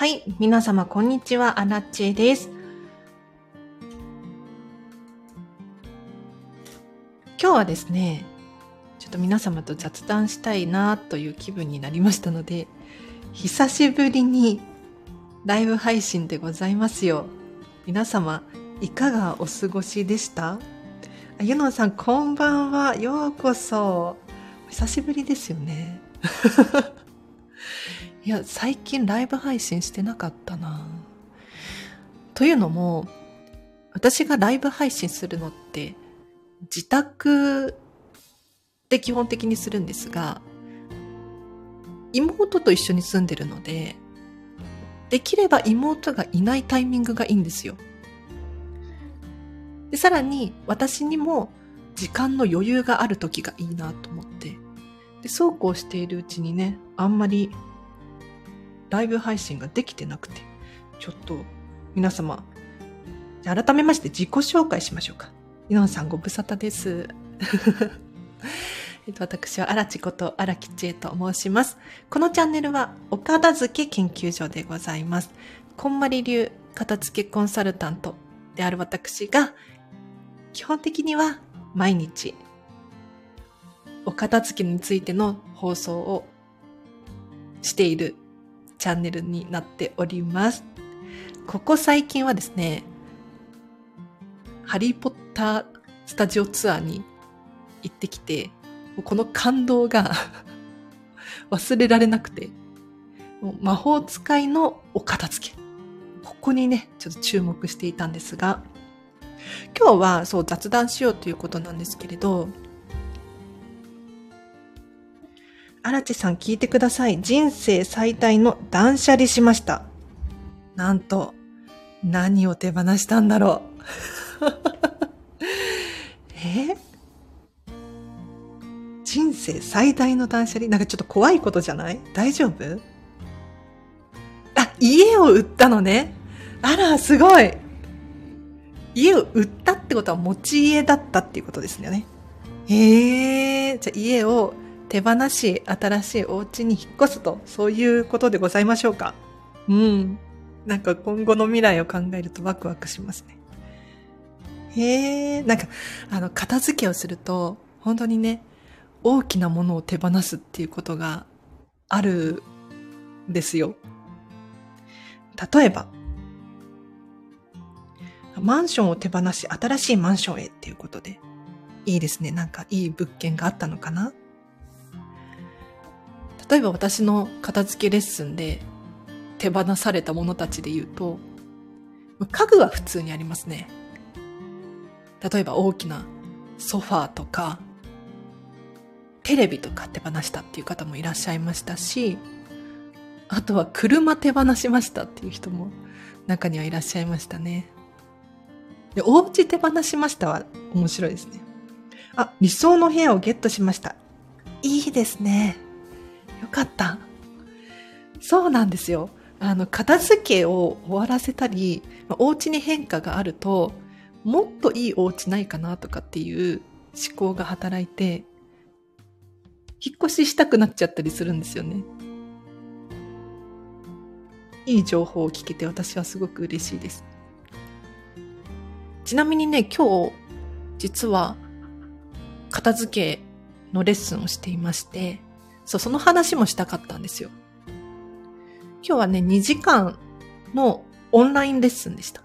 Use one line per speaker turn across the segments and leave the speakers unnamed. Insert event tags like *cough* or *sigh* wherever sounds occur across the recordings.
はい、皆様こんにちは、アラチェです。今日はですね、ちょっと皆様と雑談したいなという気分になりましたので、久しぶりにライブ配信でございますよ。皆様、いかがお過ごしでした？あゆのさん、こんばんは。ようこそ。久しぶりですよね。いや、最近ライブ配信してなかったな。というのも、私がライブ配信するのって、自宅で基本的にするんですが、妹と一緒に住んでるので、できれば妹がいないタイミングがいいんですよ。で、さらに私にも時間の余裕がある時がいいなと思って。で、そうこうしているうちにね、あんまりライブ配信ができてなくて、ちょっと皆様、改めまして自己紹介しましょうか。イノンさんご無沙汰です。*laughs* えっと、私は荒地こと荒木千恵と申します。このチャンネルはお片付け研究所でございます。こんまり流片付けコンサルタントである私が、基本的には毎日お片付けについての放送をしているチャンネルになっております。ここ最近はですね、ハリーポッタースタジオツアーに行ってきて、この感動が *laughs* 忘れられなくて、魔法使いのお片付け。ここにね、ちょっと注目していたんですが、今日はそう雑談しようということなんですけれど、荒地さん聞いてください。人生最大の断捨離しました。なんと、何を手放したんだろう。*laughs* え？人生最大の断捨離？なんかちょっと怖いことじゃない？大丈夫？あ、家を売ったのね。あら、すごい。家を売ったってことは持ち家だったっていうことですよね。へえ、じゃあ家を手放し、新しいお家に引っ越すと、そういうことでございましょうか。うん。なんか今後の未来を考えるとワクワクしますね。へえ、なんか、あの、片付けをすると、本当にね、大きなものを手放すっていうことがあるんですよ。例えば、マンションを手放し、新しいマンションへっていうことで、いいですね。なんかいい物件があったのかな例えば私の片付けレッスンで手放されたものたちで言うと、家具は普通にありますね。例えば大きなソファーとか、テレビとか手放したっていう方もいらっしゃいましたし、あとは車手放しましたっていう人も中にはいらっしゃいましたね。で、お家手放しましたは面白いですね。あ、理想の部屋をゲットしました。いいですね。よかった。そうなんですよ。あの、片付けを終わらせたり、お家に変化があると、もっといいお家ないかなとかっていう思考が働いて、引っ越ししたくなっちゃったりするんですよね。いい情報を聞けて私はすごく嬉しいです。ちなみにね、今日、実は、片付けのレッスンをしていまして、そう、その話もしたかったんですよ。今日はね、2時間のオンラインレッスンでした。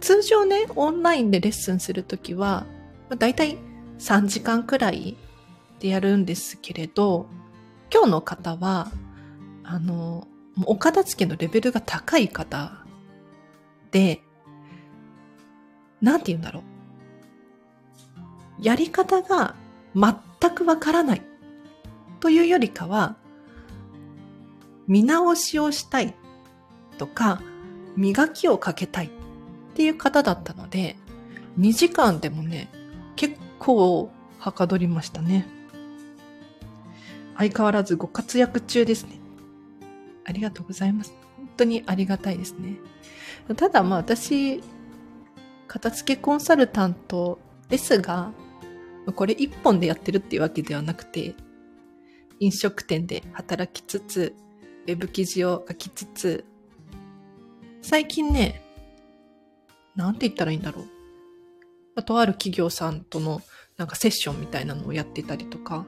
通常ね、オンラインでレッスンするときは、だいたい3時間くらいでやるんですけれど、今日の方は、あの、お片付けのレベルが高い方で、なんて言うんだろう。やり方が全くわからないというよりかは、見直しをしたいとか、磨きをかけたいっていう方だったので、2時間でもね、結構はかどりましたね。相変わらずご活躍中ですね。ありがとうございます。本当にありがたいですね。ただまあ私、片付けコンサルタントですが、これ一本でやってるっていうわけではなくて、飲食店で働きつつ、ウェブ記事を書きつつ、最近ね、なんて言ったらいいんだろう。あ、とある企業さんとのなんかセッションみたいなのをやってたりとか、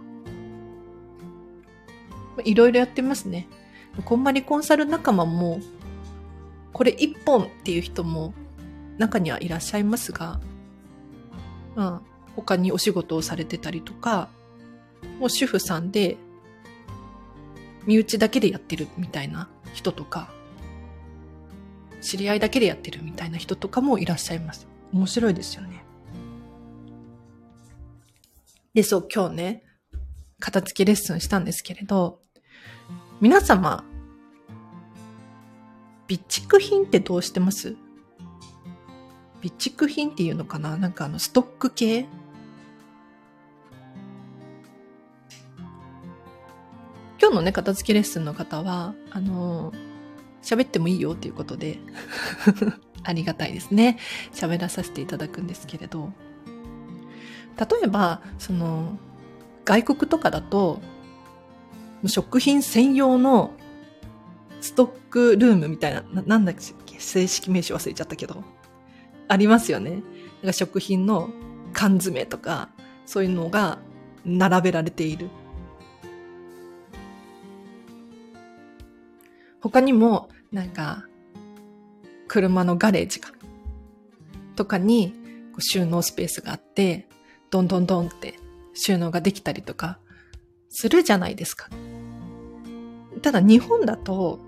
いろいろやってますね。こんまりコンサル仲間も、これ一本っていう人も中にはいらっしゃいますが、まあ、他にお仕事をされてたりとか、もう主婦さんで、身内だけでやってるみたいな人とか、知り合いだけでやってるみたいな人とかもいらっしゃいます。面白いですよね。で、そう、今日ね、片付けレッスンしたんですけれど、皆様、備蓄品ってどうしてます？備蓄品っていうのかな？なんかあの、ストック系？今日のね、片付けレッスンの方は、あの、喋ってもいいよっていうことで *laughs* ありがたいですね。喋らさせていただくんですけれど、例えば、その、外国とかだと、食品専用のストックルームみたいな、ななんだっけ正式名称忘れちゃったけど。ありますよね。か食品の缶詰とか、そういうのが並べられている。他にも、なんか、車のガレージが、とかに収納スペースがあって、どんどんどんって収納ができたりとか、するじゃないですか。ただ日本だと、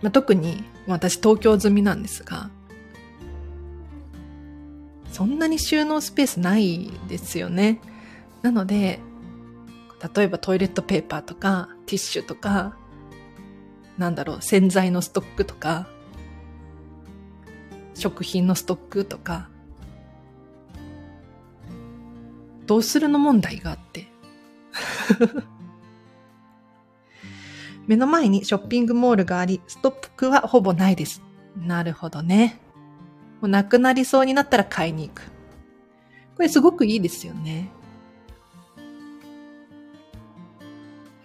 まあ、特に私東京済みなんですが、そんなに収納スペースないですよね。なので、例えばトイレットペーパーとかティッシュとか、なんだろう、洗剤のストックとか、食品のストックとか、どうするの問題があって。*laughs* 目の前にショッピングモールがあり、ストックはほぼないです。なるほどね。もうなくなりそうになったら買いに行く。これすごくいいですよね。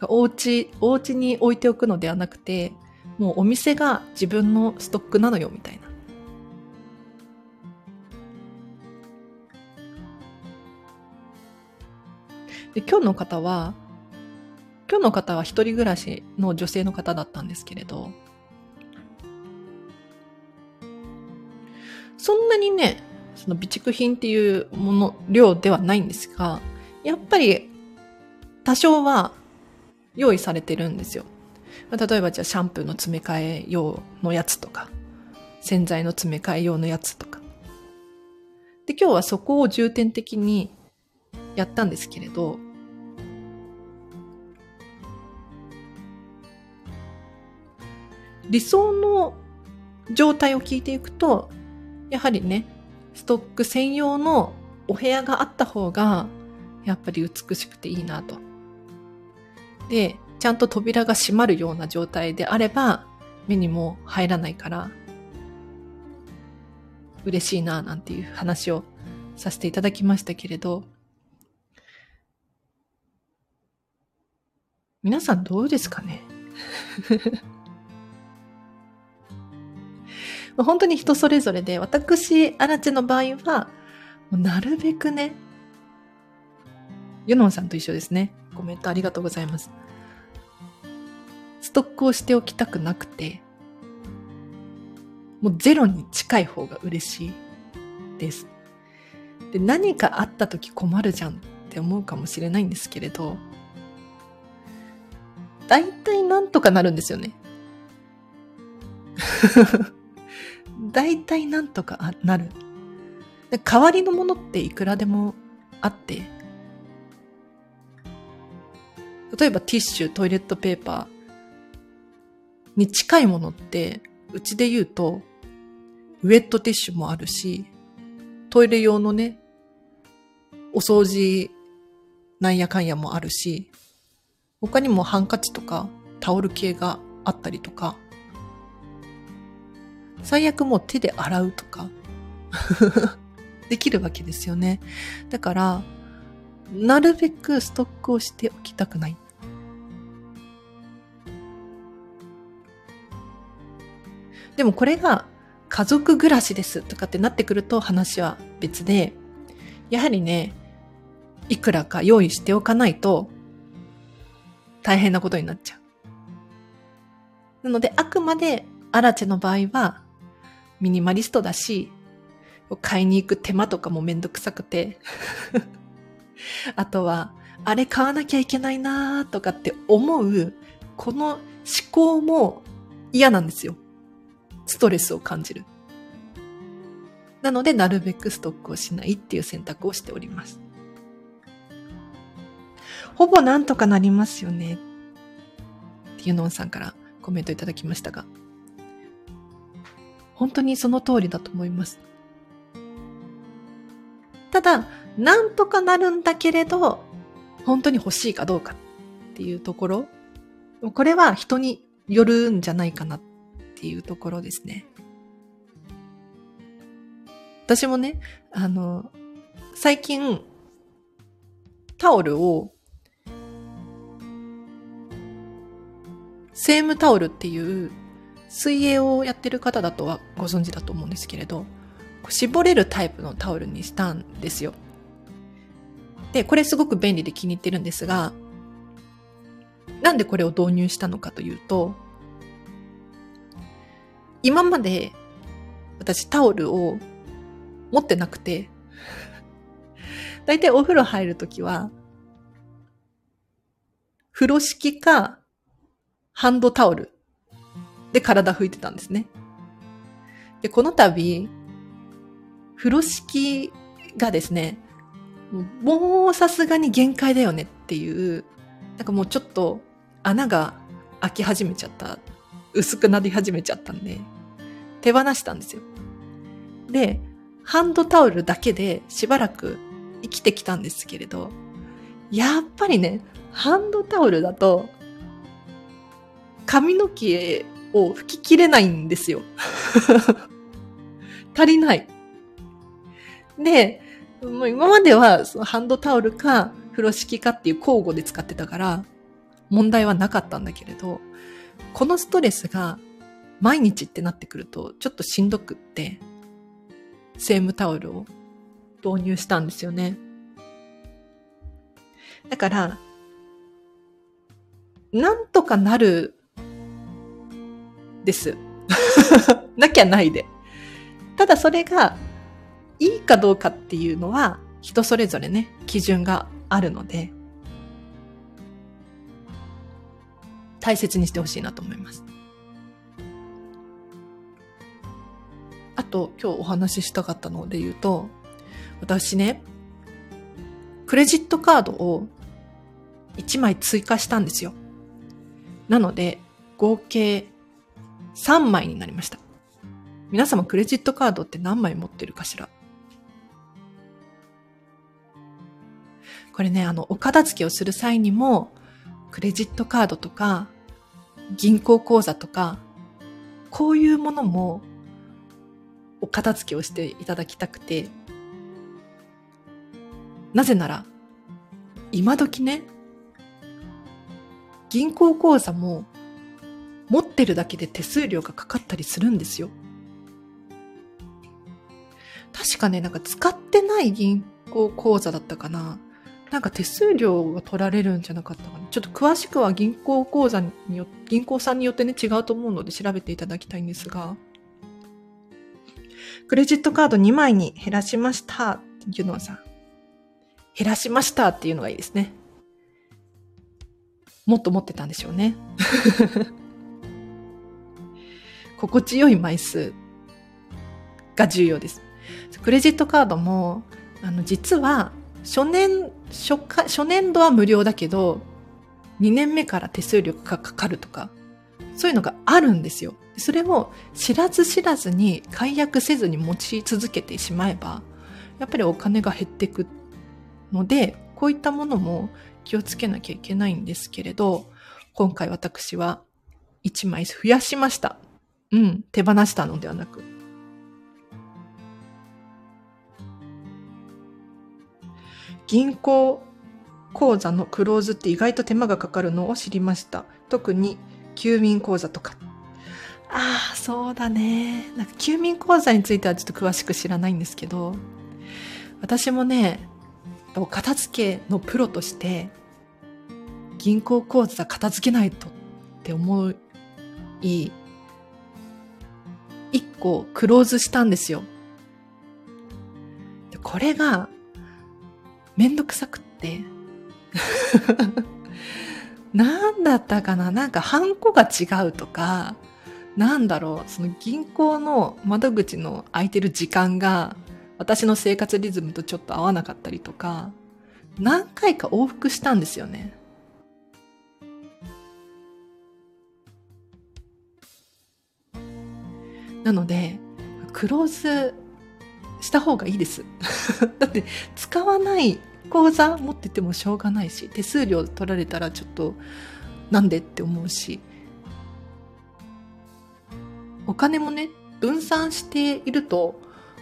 お家、お家に置いておくのではなくて、もうお店が自分のストックなのよ、みたいな。で、今日の方は、今日の方は一人暮らしの女性の方だったんですけれど、そんなにね、その備蓄品っていうもの、量ではないんですが、やっぱり多少は用意されてるんですよ。例えばじゃあシャンプーの詰め替え用のやつとか、洗剤の詰め替え用のやつとか。で、今日はそこを重点的にやったんですけれど、理想の状態を聞いていくと、やはりね、ストック専用のお部屋があった方が、やっぱり美しくていいなと。で、ちゃんと扉が閉まるような状態であれば、目にも入らないから、嬉しいな、なんていう話をさせていただきましたけれど、皆さんどうですかね？*laughs* 本当に人それぞれで、私、アラチェの場合は、なるべくね、ユノンさんと一緒ですね。コメントありがとうございます。ストックをしておきたくなくて、もうゼロに近い方が嬉しいです。で、何かあった時困るじゃんって思うかもしれないんですけれど、大体なんとかなるんですよね。*laughs* 大体なんとかなる。代わりのものっていくらでもあって、例えばティッシュ、トイレットペーパーに近いものって、うちで言うと、ウェットティッシュもあるし、トイレ用のね、お掃除なんやかんやもあるし、他にもハンカチとかタオル系があったりとか、最悪もう手で洗うとか *laughs* できるわけですよね。だから、なるべくストックをしておきたくない。でもこれが家族暮らしですとかってなってくると話は別で、やはりね、いくらか用意しておかないと大変なことになっちゃう。なので、あくまでアラチェの場合はミニマリストだし、買いに行く手間とかもめんどくさくて *laughs* あとは、あれ買わなきゃいけないなーとかって思う、この思考も嫌なんですよ。ストレスを感じる。なので、なるべくストックをしないっていう選択をしております。ほぼなんとかなりますよね。っていうのんさんからコメントいただきましたが。本当にその通りだと思います。ただ、なんとかなるんだけれど、本当に欲しいかどうかっていうところ、これは人によるんじゃないかなっていうところですね。私もね、あの、最近、タオルを、セームタオルっていう水泳をやってる方だとはご存知だと思うんですけれど、絞れるタイプのタオルにしたんですよ。で、これすごく便利で気に入ってるんですが、なんでこれを導入したのかというと、今まで私タオルを持ってなくて、だいたいお風呂入るときは、風呂敷かハンドタオルで体拭いてたんですね。で、この度、風呂敷がですね、もうさすがに限界だよねっていう、なんかもうちょっと穴が開き始めちゃった、薄くなり始めちゃったんで、手放したんですよ。で、ハンドタオルだけでしばらく生きてきたんですけれど、やっぱりね、ハンドタオルだと、髪の毛を拭ききれないんですよ。*laughs* 足りない。で、もう今まではそのハンドタオルか風呂敷かっていう交互で使ってたから問題はなかったんだけれど、このストレスが毎日ってなってくるとちょっとしんどくって、セームタオルを導入したんですよね。だから、なんとかなるです。*laughs* なきゃないで。ただそれがいいかどうかっていうのは人それぞれね、基準があるので、大切にしてほしいなと思います。あと、今日お話ししたかったので言うと、私ね、クレジットカードを1枚追加したんですよ。なので、合計3枚になりました。皆様クレジットカードって何枚持ってるかしら？これね、あの、お片付けをする際にも、クレジットカードとか、銀行口座とか、こういうものも、お片付けをしていただきたくて、なぜなら、今時ね、銀行口座も持ってるだけで手数料がかかったりするんですよ。確かね、なんか使ってない銀行口座だったかな。なんか手数料が取られるんじゃなかったかな。ちょっと詳しくは銀行口座によ、銀行さんによってね違うと思うので調べていただきたいんですが、クレジットカード2枚に減らしましたっていうのはさ、減らしましたっていうのがいいですね。もっと持ってたんでしょうね。*laughs* 心地よい枚数が重要です。クレジットカードも、あの、実は初年、初初年度は無料だけど、2年目から手数料がかかるとか、そういうのがあるんですよ。それを知らず知らずに解約せずに持ち続けてしまえば、やっぱりお金が減っていくので、こういったものも気をつけなきゃいけないんですけれど、今回私は1枚増やしました。うん、手放したのではなく。銀行口座のクローズって意外と手間がかかるのを知りました。特に休眠口座とか。ああ、そうだね。なんか、休眠口座についてはちょっと詳しく知らないんですけど、私もね、お片付けのプロとして、銀行口座片付けないとって思い、一個クローズしたんですよ。これが、めんどくさくって、*laughs* なんだったかな？なんかハンコが違うとか、なんだろう、その銀行の窓口の空いてる時間が私の生活リズムとちょっと合わなかったりとか、何回か往復したんですよね。なので、クローズした方がいいです。*laughs* だって使わない口座持っててもしょうがないし、手数料取られたらちょっとなんでって思うし、お金もね、分散していると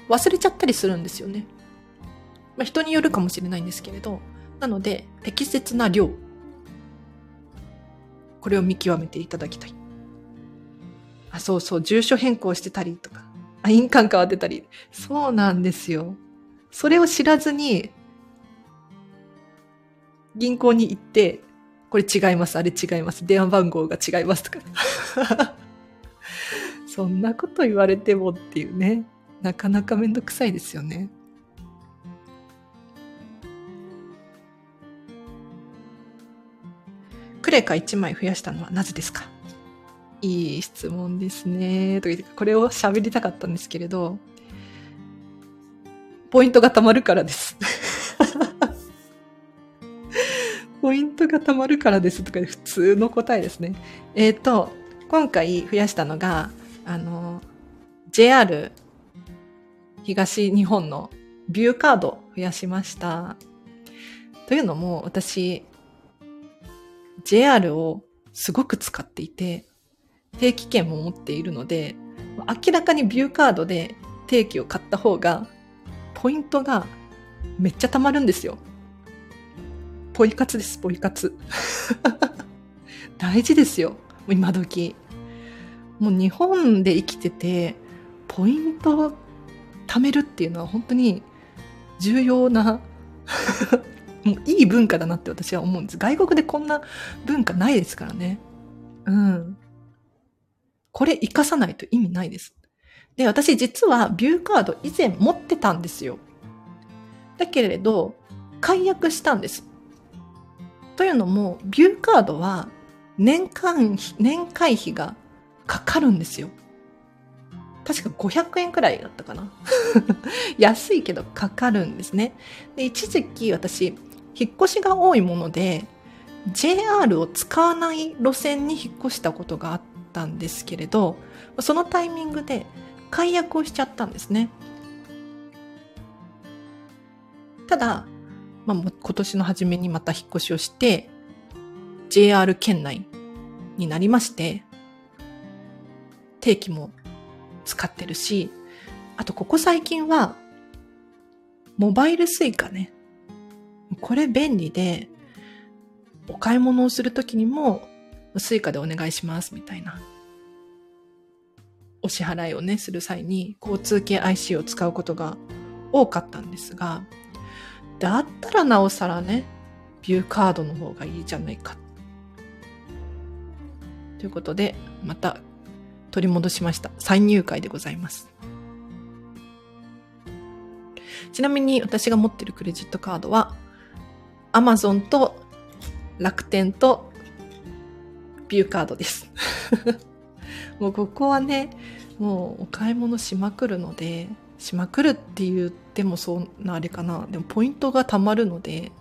忘れちゃったりするんですよね。まあ、人によるかもしれないんですけれど、なので適切な量、これを見極めていただきたい。あ、そうそう、住所変更してたりとか、あ、印鑑変わってたり。そうなんですよ。それを知らずに銀行に行って、これ違います、あれ違います、電話番号が違いますとか。そんなこと言われてもっていうね。なかなかめんどくさいですよね。クレカ1枚増やしたのはなぜですか？いい質問ですね。と言って、これを喋りたかったんですけれど、ポイントが貯まるからです。*laughs* ポイントが貯まるからですとか普通の答えですね。えっ、ー、と、今回増やしたのが、あの、JR 東日本のビューカード増やしました。というのも私、JR をすごく使っていて、定期券も持っているので、明らかにビューカードで定期を買った方が、ポイントがめっちゃ貯まるんですよ。ポイ活です、ポイ活。*laughs* 大事ですよ、今時。もう日本で生きてて、ポイントを貯めるっていうのは本当に重要な *laughs* もういい文化だなって私は思うんです。外国でこんな文化ないですからね。うん。これ活かさないと意味ないです。で、私実はビューカード以前持ってたんですよ。だけれど、解約したんです。というのも、ビューカードは年間、年会費がかかるんですよ。確か500円くらいだったかな。*laughs* 安いけどかかるんですね。で、一時期私、引っ越しが多いもので、JR を使わない路線に引っ越したことがあったんですけれど、そのタイミングで解約をしちゃったんですね。ただ、まあ、今年の初めにまた引っ越しをして、JR 圏内になりまして、定期も使ってるし、あとここ最近は、モバイルスイカね。これ便利で、お買い物をするときにも、Suica でお願いしますみたいな。お支払いをね、する際に交通系 IC を使うことが多かったんですが、だったらなおさらね、ビューカードの方がいいじゃないか。ということで、また取り戻しました。再入会でございます。ちなみに私が持ってるクレジットカードは、アマゾンと楽天とビューカードです。*laughs* もうここはね、もうお買い物しまくるので、しまくるって言ってもそんなあれかな。でもポイントが貯まるので、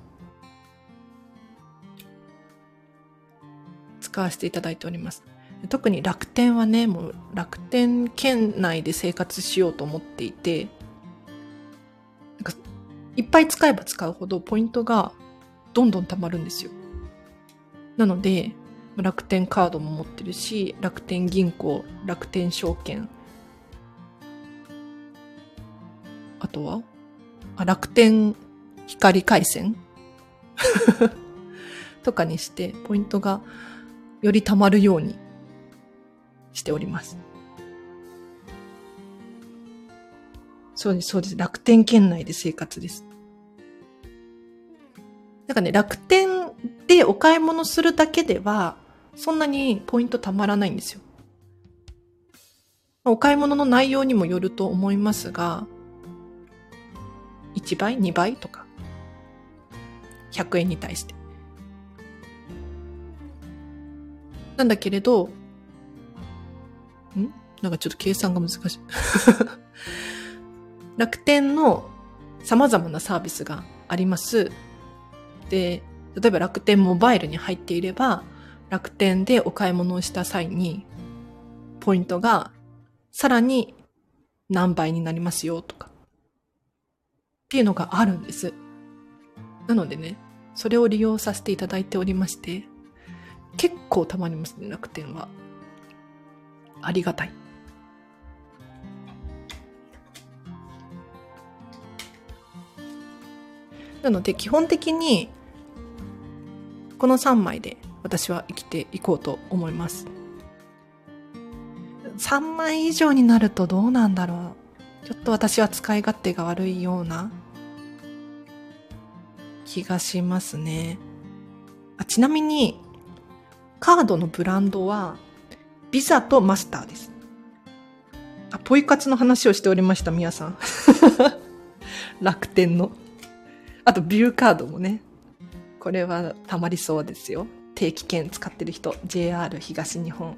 使わせていただいております。特に楽天はね、もう楽天圏内で生活しようと思っていて、なんかいっぱい使えば使うほどポイントがどんどん貯まるんですよ。なので、楽天カードも持ってるし、楽天銀行、楽天証券、あとはあ楽天光回線？*laughs* とかにして、ポイントがより貯まるようにしております。そうです、そうです。楽天圏内で生活です。なんかね、楽天でお買い物するだけでは、そんなにポイントたまらないんですよ。お買い物の内容にもよると思いますが、1倍、2倍とか、100円に対して。なんだけれど、なんかちょっと計算が難しい。*laughs* 楽天の様々なサービスがあります。で、例えば楽天モバイルに入っていれば、楽天でお買い物をした際に、ポイントがさらに何倍になりますよとか、っていうのがあるんです。なのでね、それを利用させていただいておりまして、結構たまりますね、楽天は。ありがたい。なので基本的にこの3枚で私は生きていこうと思います。3枚以上になるとどうなんだろう。ちょっと私は使い勝手が悪いような気がしますね。あちなみに、カードのブランドは、ビザとマスターです。あ、ポイ活の話をしておりました、みやさん。*laughs* 楽天の。あと、ビューカードもね。これはたまりそうですよ。定期券使ってる人、JR 東日本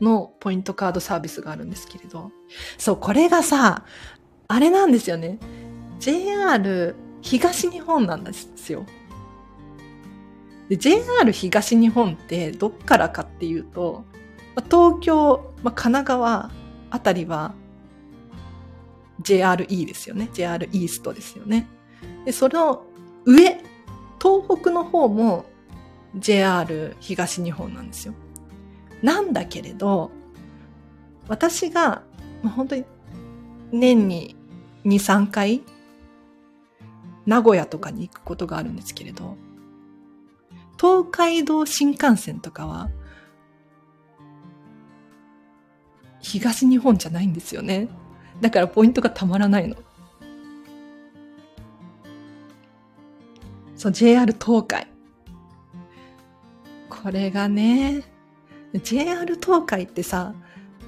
のポイントカードサービスがあるんですけれど。そう、これがさ、あれなんですよね。JR 東日本なんですよ。で JR 東日本ってどっからかっていうと、東京、まあ、神奈川あたりは JRE ですよね。JR イーストですよね。で、その上、東北の方も JR 東日本なんですよ。なんだけれど、私が、まあ、本当に年に2、3回名古屋とかに行くことがあるんですけれど、東海道新幹線とかは、東日本じゃないんですよね。だからポイントがたまらないの。そう、JR 東海。これがね、JR 東海ってさ、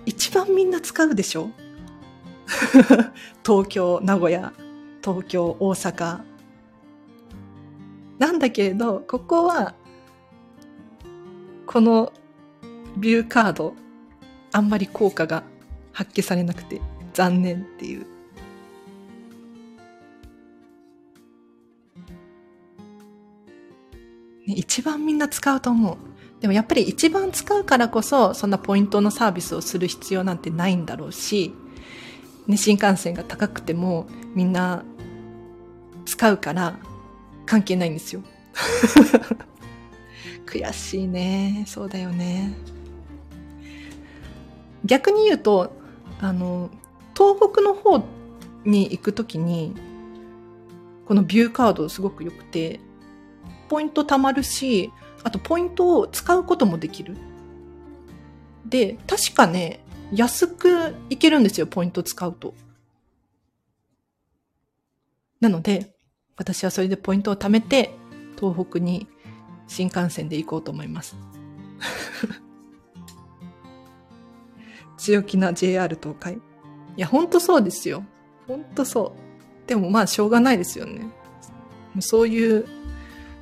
一番みんな使うでしょ？*laughs* 東京、名古屋、東京、大阪。なんだけれど、ここは、このビューカード、あんまり効果が発揮されなくて残念っていう。一番みんな使うと思う。でもやっぱり一番使うからこそ、そんなポイントのサービスをする必要なんてないんだろうし、ね、新幹線が高くてもみんな使うから関係ないんですよ。*laughs* 悔しいね。そうだよね。逆に言うと、あの、東北の方に行くときに、このビューカードすごく良くて、ポイント貯まるし、あとポイントを使うこともできる。で、確かね、安くいけるんですよ、ポイント使うと。なので、私はそれでポイントを貯めて、東北に新幹線で行こうと思います。*laughs* 強気な JR 東海。いや、ほんとそうですよ。ほんとそう。でもまあ、しょうがないですよね。そういう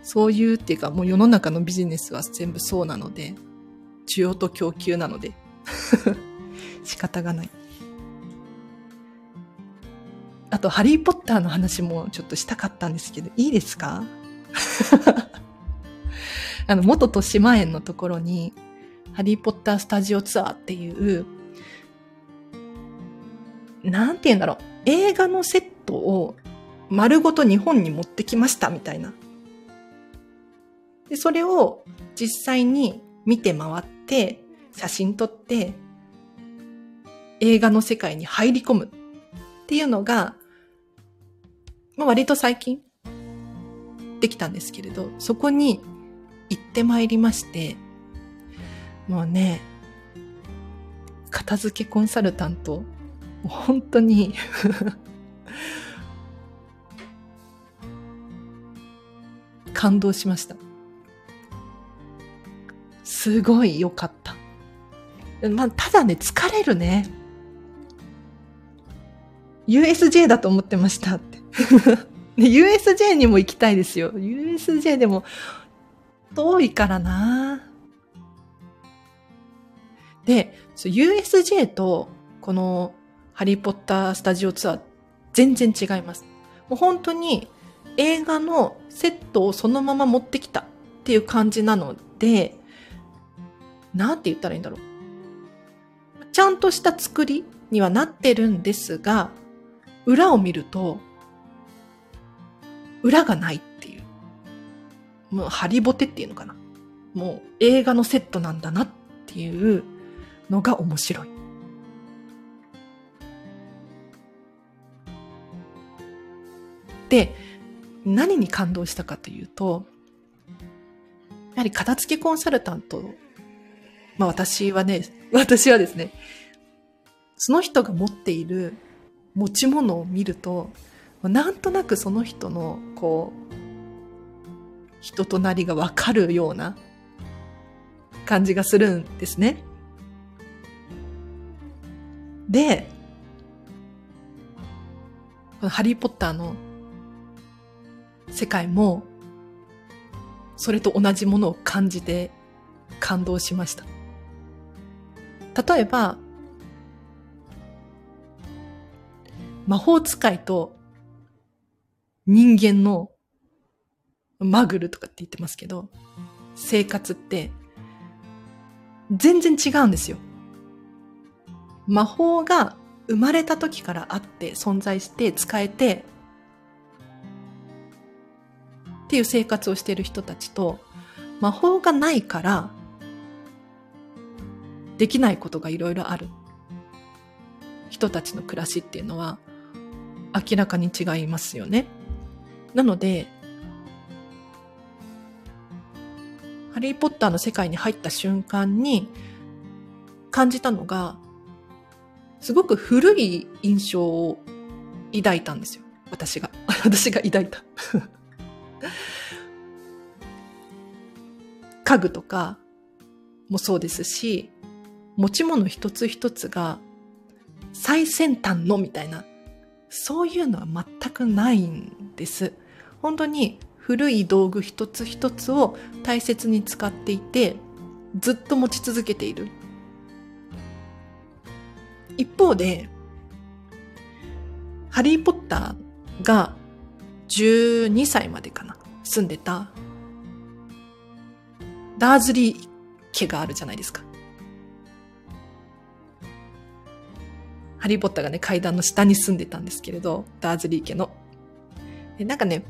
そういうっていうかもう世の中のビジネスは全部そうなので、需要と供給なので、*laughs* 仕方がない。あと、ハリーポッターの話もちょっとしたかったんですけど、いいですか？*laughs* あの、元豊島園のところに、ハリーポッタースタジオツアーっていう、なんて言うんだろう、映画のセットを丸ごと日本に持ってきましたみたいな。で、それを実際に見て回って、写真撮って、映画の世界に入り込むっていうのが、まあ、割と最近できたんですけれど、そこに行ってまいりまして、もうね、片付けコンサルタント、本当に *laughs* 感動しました。すごい良かった。まあ、ただね、疲れるね。USJ だと思ってましたって。*laughs* USJ にも行きたいですよ。USJ でも遠いからなで、USJ とこのハリーポッタースタジオツアー全然違います。もう本当に映画のセットをそのまま持ってきたっていう感じなので、なんて言ったらいいんだろう。ちゃんとした作りにはなってるんですが、裏を見ると、裏がないっていう。もうハリボテっていうのかな。もう映画のセットなんだなっていうのが面白い。で、何に感動したかというと、やはり片付けコンサルタント、まあ私はね、*laughs* 私はですね、その人が持っている持ち物を見ると、なんとなくその人の、こう、人となりがわかるような感じがするんですね。で、このハリーポッターの世界も、それと同じものを感じて感動しました。例えば、魔法使いと人間のマグルとかって言ってますけど、生活って全然違うんですよ。魔法が生まれた時からあって存在して使えてっていう生活をしている人たちと、魔法がないから、できないことがいろいろある人たちの暮らしっていうのは明らかに違いますよね。なので、ハリーポッターの世界に入った瞬間に感じたのが、すごく古い印象を抱いたんですよ。私が。*laughs* 私が抱いた。*laughs* 家具とかもそうですし、持ち物一つ一つが最先端のみたいな、そういうのは全くないんです。本当に古い道具一つ一つを大切に使っていて、ずっと持ち続けている。一方で、ハリー・ポッターが12歳までかな、住んでたダーズリー家があるじゃないですか。ハリーポッターがね、階段の下に住んでたんですけれど、ダーズリー家の。なんかね、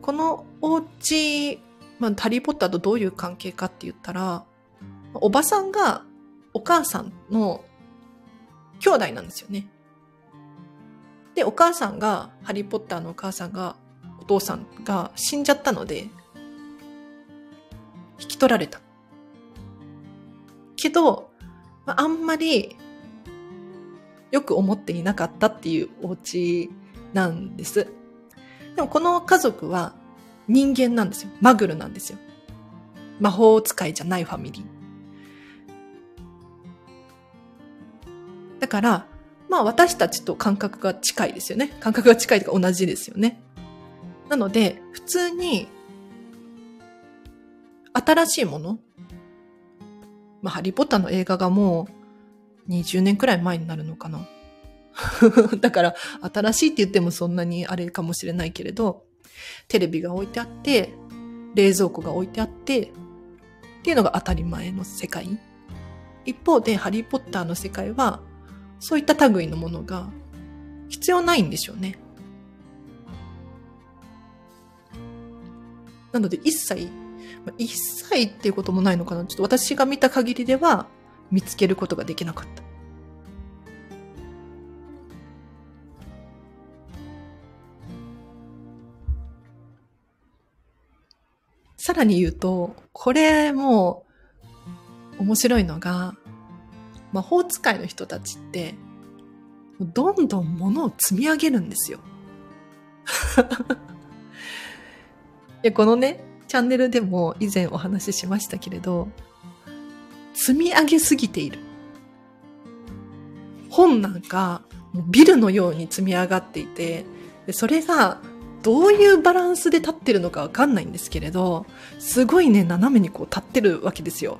このお家、まあ、ハリーポッターとどういう関係かって言ったら、おばさんがお母さんの兄弟なんですよね。で、お母さんが、ハリーポッターのお母さんが、お父さんが死んじゃったので、引き取られた。けど、あんまりよく思っていなかったっていうお家なんです。でもこの家族は人間なんですよ。マグルなんですよ。魔法使いじゃないファミリー。だから、まあ私たちと感覚が近いですよね。感覚が近いとか同じですよね。なので、普通に新しいものまあ、ハリーポッターの映画がもう20年くらい前になるのかな。*laughs* だから、新しいって言ってもそんなにあれかもしれないけれど、テレビが置いてあって、冷蔵庫が置いてあって、っていうのが当たり前の世界。一方で、ハリーポッターの世界は、そういった類のものが必要ないんでしょうね。なので、一切一切っていうこともないのかなちょっと私が見た限りでは見つけることができなかった。さらに言うと、これも面白いのが、魔法使いの人たちって、どんどん物を積み上げるんですよ。*laughs* で、このね、チャンネルでも以前お話ししましたけれど、積み上げすぎている。本なんか、ビルのように積み上がっていて、それがどういうバランスで立ってるのかわかんないんですけれど、すごいね、斜めにこう立ってるわけですよ。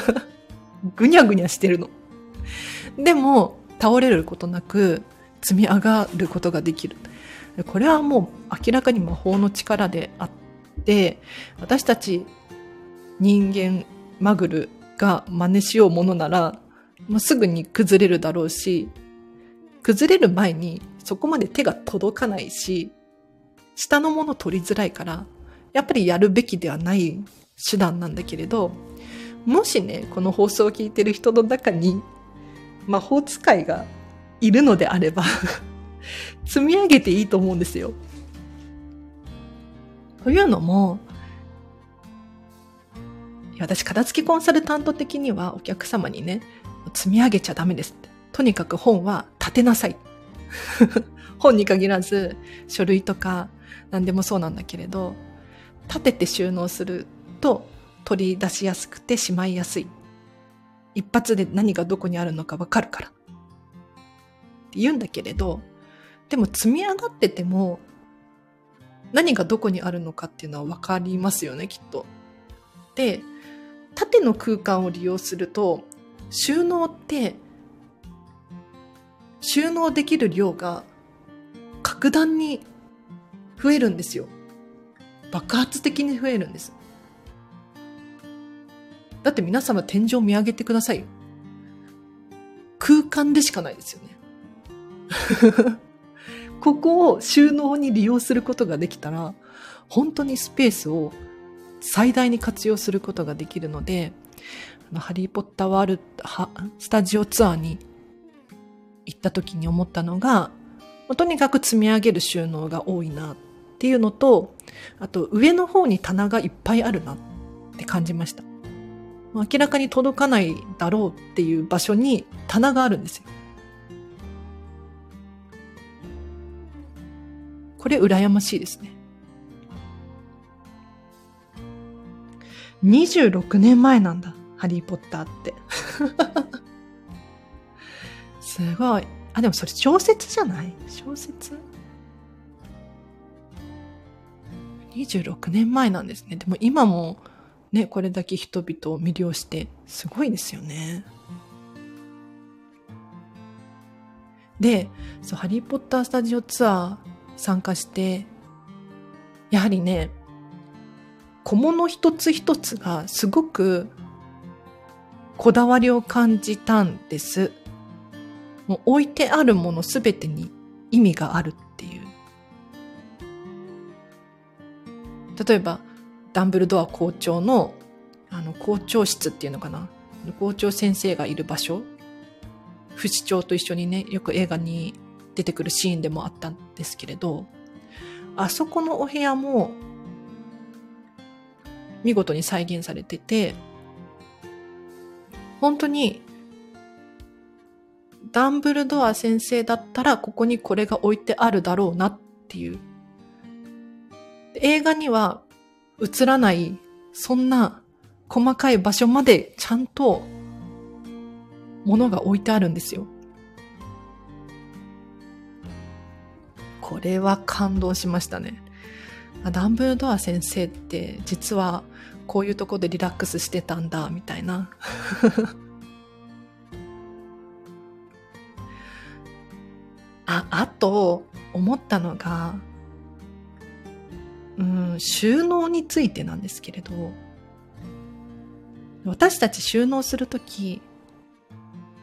*laughs* ぐにゃぐにゃしてるの。でも、倒れることなく積み上がることができる。これはもう明らかに魔法の力であって、私たち人間マグルが真似しようものなら、まあ、すぐに崩れるだろうし、崩れる前にそこまで手が届かないし、下のもの取りづらいから、やっぱりやるべきではない手段なんだけれど、もしね、この放送を聞いてる人の中に魔法使いがいるのであれば *laughs* 積み上げていいと思うんですよ。というのも、私、片付きコンサルタント的にはお客様にね、積み上げちゃダメです。とにかく本は立てなさい。*laughs* 本に限らず、書類とか何でもそうなんだけれど、立てて収納すると取り出しやすくてしまいやすい。一発で何がどこにあるのかわかるから。って言うんだけれど、でも積み上がってても、何がどこにあるのかっていうのはわかりますよね、きっと。で、縦の空間を利用すると、収納って、収納できる量が格段に増えるんですよ。爆発的に増えるんです。だって皆様天井見上げてください。空間でしかないですよね。*laughs* ここを収納に利用することができたら、本当にスペースを最大に活用することができるので、あのハリーポッターワールド、スタジオツアーに行った時に思ったのが、とにかく積み上げる収納が多いなっていうのと、あと上の方に棚がいっぱいあるなって感じました。明らかに届かないだろうっていう場所に棚があるんですよ。これ羨ましいですね。26年前なんだ。ハリーポッターって。*laughs* すごい。あ、でもそれ小説じゃない？小説 ?26 年前なんですね。でも今もね、これだけ人々を魅了してすごいですよね。で、そう、ハリーポッタースタジオツアー参加して、やはりね、小物一つ一つがすごくこだわりを感じたんです。もう置いてあるものすべてに意味があるっていう。例えば、ダンブルドア校長の、あの、校長室っていうのかな。校長先生がいる場所。不死鳥と一緒にね、よく映画に出てくるシーンでもあったんですけれど、あそこのお部屋も見事に再現されてて、本当にダンブルドア先生だったらここにこれが置いてあるだろうなっていう。映画には映らないそんな細かい場所までちゃんと物が置いてあるんですよ。これは感動しましたね。ダンブルドア先生って実はこういうとこでリラックスしてたんだ、みたいな。*laughs* あ、あと、思ったのが、うん、収納についてなんですけれど、私たち収納するとき、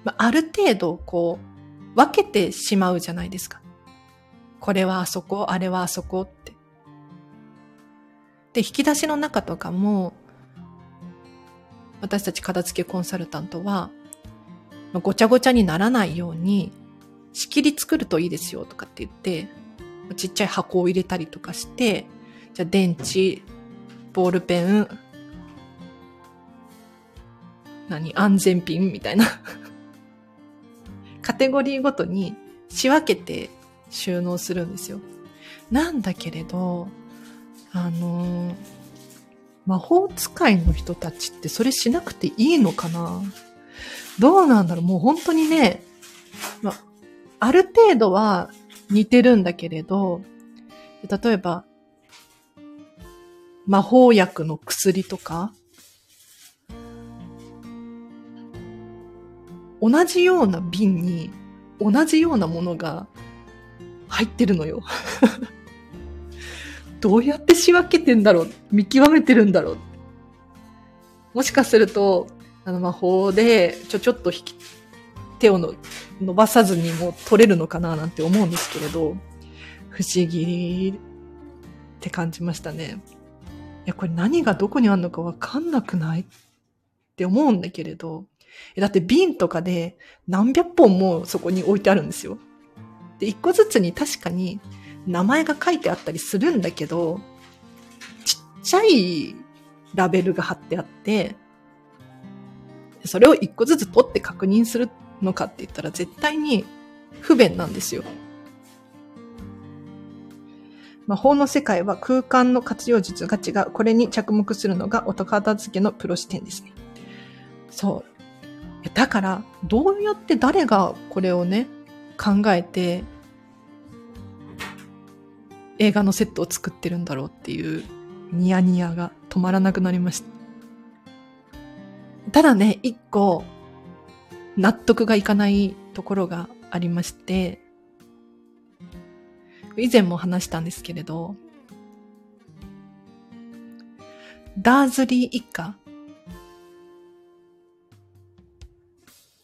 ある程度、こう、分けてしまうじゃないですか。これはあそこ、あれはあそこって。で、引き出しの中とかも、私たち片付けコンサルタントは、ごちゃごちゃにならないように、仕切り作るといいですよとかって言って、ちっちゃい箱を入れたりとかして、じゃあ電池、ボールペン、何安全ピンみたいな *laughs* カテゴリーごとに仕分けて収納するんですよ。なんだけれど、あのー、魔法使いの人たちってそれしなくていいのかな？どうなんだろう？もう本当にね、ま、ある程度は似てるんだけれど、例えば、魔法薬の薬とか、同じような瓶に同じようなものが入ってるのよ。どうやって仕分けてんだろう？見極めてるんだろう？もしかすると、あの魔法でちょちょっと引き、手をの伸ばさずにもう取れるのかななんて思うんですけれど、不思議って感じましたね。いや、これ何がどこにあるのかわかんなくないって思うんだけれど、だって瓶とかで何百本もそこに置いてあるんですよ。で、一個ずつに確かに名前が書いてあったりするんだけど、ちっちゃいラベルが貼ってあって、それを一個ずつ取って確認するのかって言ったら絶対に不便なんですよ。魔法の世界は空間の活用術が違う。これに着目するのが音片付けのプロ視点ですね。そう。だから、どうやって誰がこれをね、考えて、映画のセットを作ってるんだろうっていうニヤニヤが止まらなくなりました。ただね、一個、納得がいかないところがありまして、以前も話したんですけれど、ダーズリー一家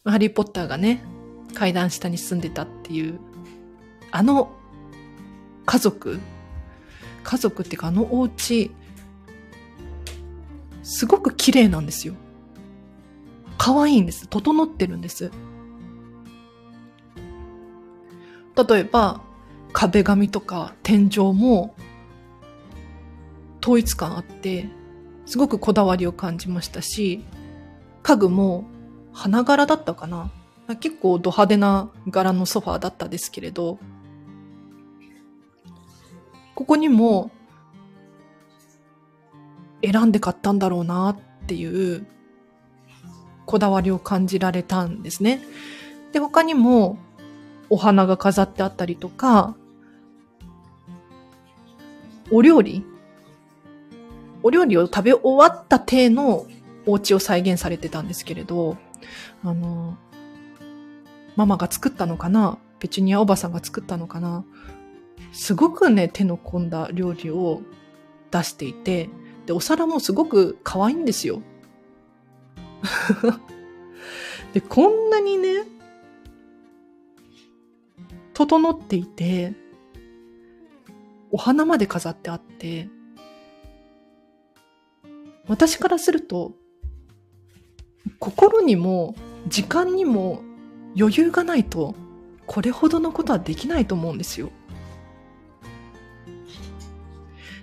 ハリー・ポッターがね、階段下に住んでたっていう、あの家族、家族っていうかあのお家、すごく綺麗なんですよ。可愛いんです。整ってるんです。例えば、壁紙とか天井も統一感あって、すごくこだわりを感じましたし、家具も花柄だったかな結構ド派手な柄のソファーだったですけれど、ここにも選んで買ったんだろうなっていうこだわりを感じられたんですね。で、他にもお花が飾ってあったりとか、お料理お料理を食べ終わった体のお家を再現されてたんですけれど、あの、ママが作ったのかな？ペチュニアおばさんが作ったのかな？すごくね、手の込んだ料理を出していて、で、お皿もすごく可愛いんですよ。*laughs* で、こんなにね、整っていて、お花まで飾ってあって、私からすると、心にも時間にも余裕がないとこれほどのことはできないと思うんですよ。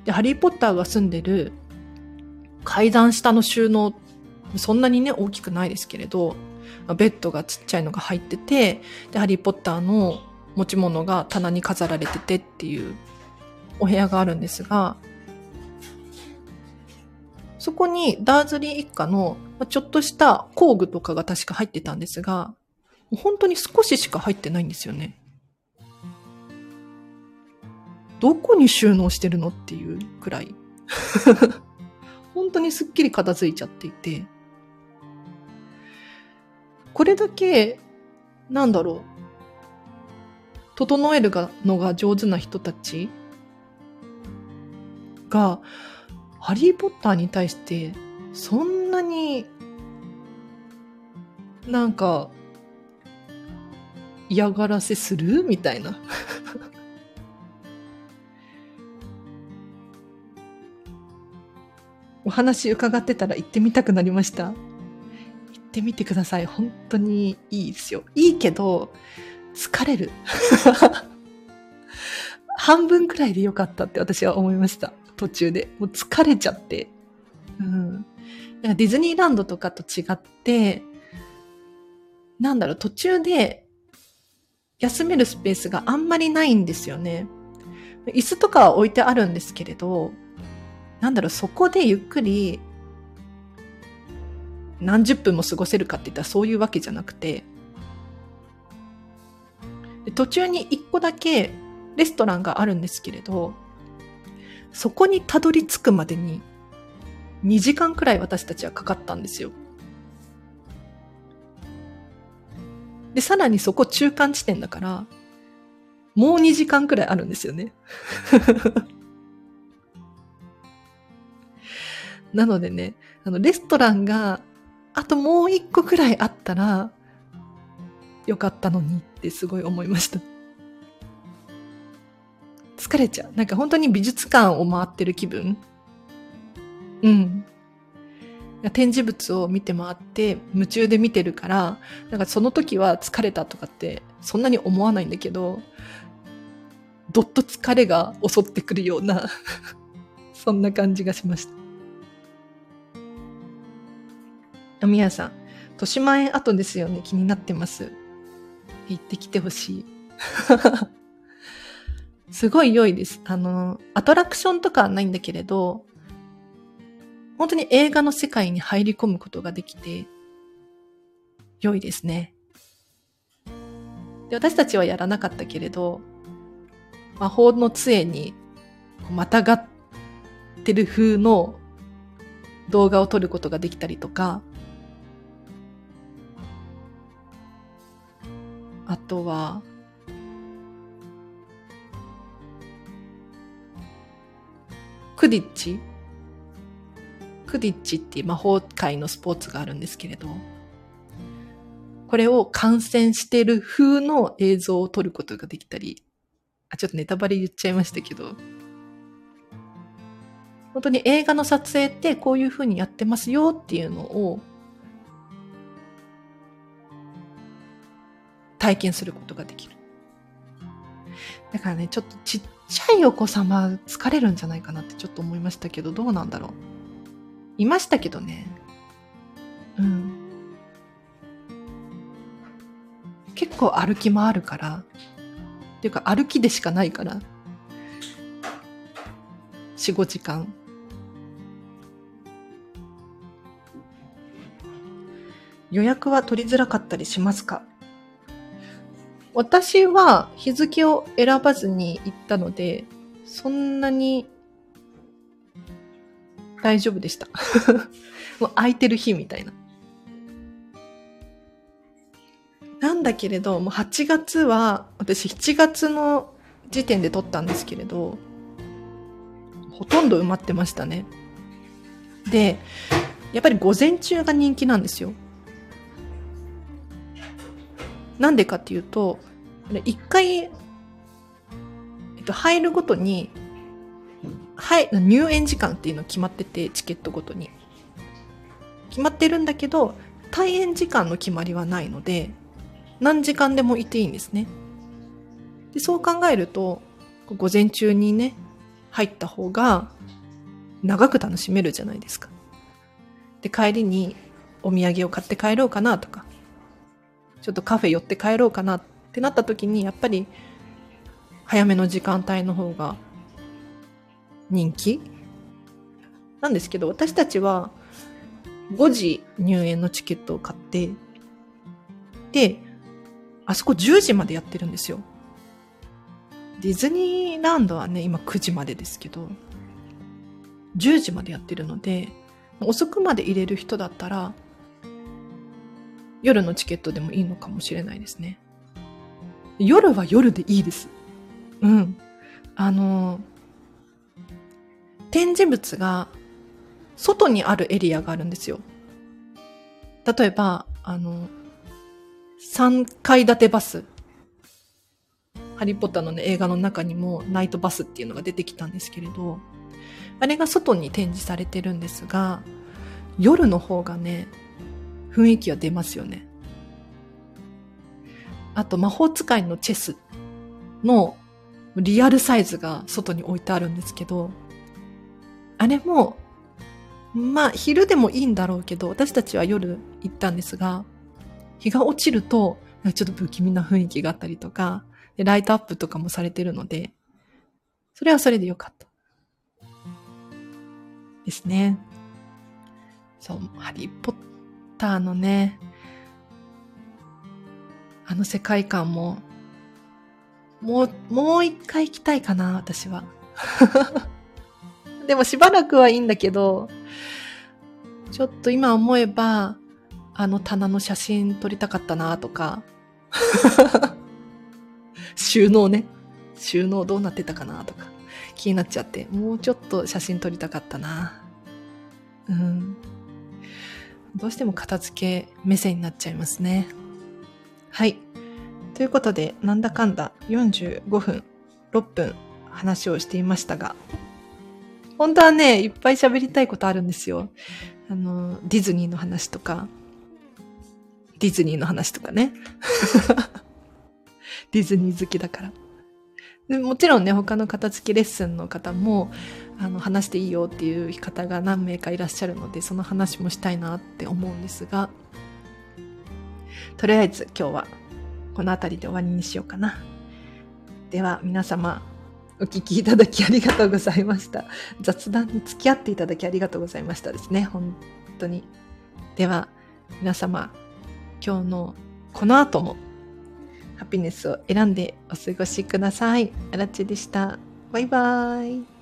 で、ハリーポッターが住んでる階段下の収納、そんなにね、大きくないですけれど、ベッドがちっちゃいのが入ってて、で、ハリーポッターの持ち物が棚に飾られててっていうお部屋があるんですが、そこにダーズリー一家のちょっとした工具とかが確か入ってたんですが、本当に少ししか入ってないんですよね。どこに収納してるのっていうくらい。*laughs* 本当にすっきり片付いちゃっていて。これだけ、なんだろう。整えるのが上手な人たちが、ハリーポッターに対して、そんなに、なんか、嫌がらせする？みたいな。お話伺ってたら行ってみたくなりました。行ってみてください。本当にいいですよ。いいけど、疲れる。*laughs* 半分くらいでよかったって私は思いました。途中で。もう疲れちゃって。うん。ディズニーランドとかと違って、なんだろう、途中で休めるスペースがあんまりないんですよね。椅子とかは置いてあるんですけれど、なんだろう、そこでゆっくり何十分も過ごせるかって言ったらそういうわけじゃなくて、途中に一個だけレストランがあるんですけれど、そこにたどり着くまでに2時間くらい私たちはかかったんですよ。で、さらにそこ中間地点だから、もう2時間くらいあるんですよね。なのでね、あの、レストランが、あともう一個くらいあったら、よかったのにってすごい思いました。疲れちゃう。なんか本当に美術館を回ってる気分うん。展示物を見て回って夢中で見てるから、なんかその時は疲れたとかってそんなに思わないんだけど、どっと疲れが襲ってくるような *laughs* そんな感じがしました。みやさん、豊島園後ですよね。気になってます。行ってきてほしい。*laughs* すごい良いです。あの、アトラクションとかはないんだけれど、本当に映画の世界に入り込むことができて、良いですね。で私たちはやらなかったけれど、魔法の杖にまたがってる風の動画を撮ることができたりとか、あとは、クディッチ？クディッチっていう魔法界のスポーツがあるんですけれど、これを観戦してる風の映像を撮ることができたり、あ、ちょっとネタバレ言っちゃいましたけど、本当に映画の撮影ってこういう風にやってますよっていうのを体験することができる。だからね、ちょっとちっちゃいお子様疲れるんじゃないかなってちょっと思いましたけど、どうなんだろう。いましたけどね。うん。結構歩き回るから、っていうか歩きでしかないから、4、5時間。予約は取りづらかったりしますか？私は日付を選ばずに行ったので、そんなに大丈夫でした。*laughs* もう空いてる日みたいな。なんだけれど、もう8月は、私7月の時点で撮ったんですけれど、ほとんど埋まってましたね。で、やっぱり午前中が人気なんですよ。なんでかっていうと、一回、えっと、入るごとに、はい、入園時間っていうの決まってて、チケットごとに。決まってるんだけど、退園時間の決まりはないので、何時間でもいていいんですね。でそう考えると、午前中にね、入った方が長く楽しめるじゃないですか。で、帰りにお土産を買って帰ろうかなとか、ちょっとカフェ寄って帰ろうかなってってなった時に、やっぱり早めの時間帯の方が人気？なんですけど、私たちは5時入園のチケットを買って、で、あそこ10時までやってるんですよ。ディズニーランドはね、今9時までですけど、10時までやってるので、遅くまで入れる人だったら、夜のチケットでもいいのかもしれないですね。夜は夜でいいです。うん。あの、展示物が外にあるエリアがあるんですよ。例えば、あの、3階建てバス。ハリーポッターのね、映画の中にもナイトバスっていうのが出てきたんですけれど、あれが外に展示されてるんですが、夜の方がね、雰囲気は出ますよね。あと、魔法使いのチェスのリアルサイズが外に置いてあるんですけど、あれも、まあ、昼でもいいんだろうけど、私たちは夜行ったんですが、日が落ちると、ちょっと不気味な雰囲気があったりとか、でライトアップとかもされてるので、それはそれでよかった。ですね。そう、ハリーポッターのね、あの世界観も、もう、もう一回行きたいかな、私は。*laughs* でもしばらくはいいんだけど、ちょっと今思えば、あの棚の写真撮りたかったなとか、*laughs* 収納ね。収納どうなってたかなとか、気になっちゃって、もうちょっと写真撮りたかったな。うん。どうしても片付け目線になっちゃいますね。はい。ということで、なんだかんだ45分、6分話をしていましたが、本当はね、いっぱい喋りたいことあるんですよ。あの、ディズニーの話とか、ディズニーの話とかね。*laughs* ディズニー好きだから。でもちろんね、他の片付きレッスンの方も、あの、話していいよっていう方が何名かいらっしゃるので、その話もしたいなって思うんですが、とりあえず今日はこの辺りで終わりにしようかな。では皆様、お聞きいただきありがとうございました。雑談に付き合っていただきありがとうございましたですね。本当に。では、皆様、今日のこの後もハピネスを選んでお過ごしください。あらちでした。バイバーイ。